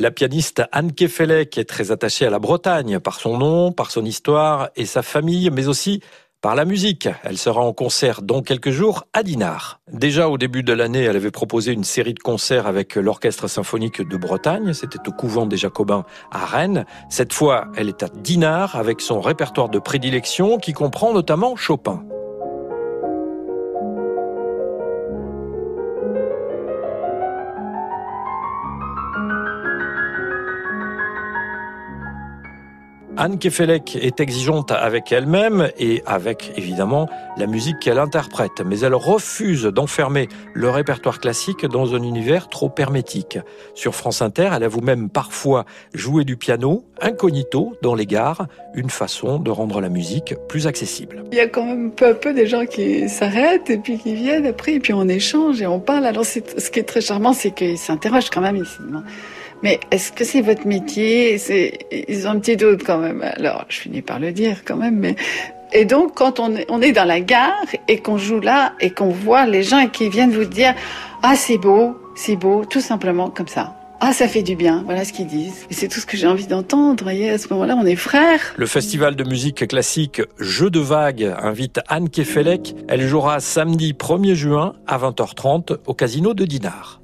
La pianiste Anne Kefelec est très attachée à la Bretagne par son nom, par son histoire et sa famille, mais aussi par la musique. Elle sera en concert dans quelques jours à Dinard. Déjà au début de l'année, elle avait proposé une série de concerts avec l'Orchestre symphonique de Bretagne. C'était au couvent des Jacobins à Rennes. Cette fois, elle est à Dinard avec son répertoire de prédilection qui comprend notamment Chopin. Anne Kefelec est exigeante avec elle-même et avec évidemment la musique qu'elle interprète, mais elle refuse d'enfermer le répertoire classique dans un univers trop hermétique. Sur France Inter, elle a vous-même parfois joué du piano, incognito, dans les gares, une façon de rendre la musique plus accessible. Il y a quand même peu à peu des gens qui s'arrêtent et puis qui viennent après et puis on échange et on parle. Alors ce qui est très charmant, c'est qu'ils s'interrogent quand même ici mais est-ce que c'est votre métier? C'est, Ils ont un petit doute quand même. Alors, je finis par le dire quand même, mais et donc, quand on est, dans la gare et qu'on joue là et qu'on voit les gens qui viennent vous dire Ah, c'est beau, c'est beau, tout simplement comme ça. Ah, ça fait du bien, voilà ce qu'ils disent. Et c'est tout ce que j'ai envie d'entendre. Voyez, à ce moment-là, on est frères. Le festival de musique classique Jeux de vagues invite Anne Kefelec. Elle jouera samedi 1er juin à 20h30 au casino de Dinard.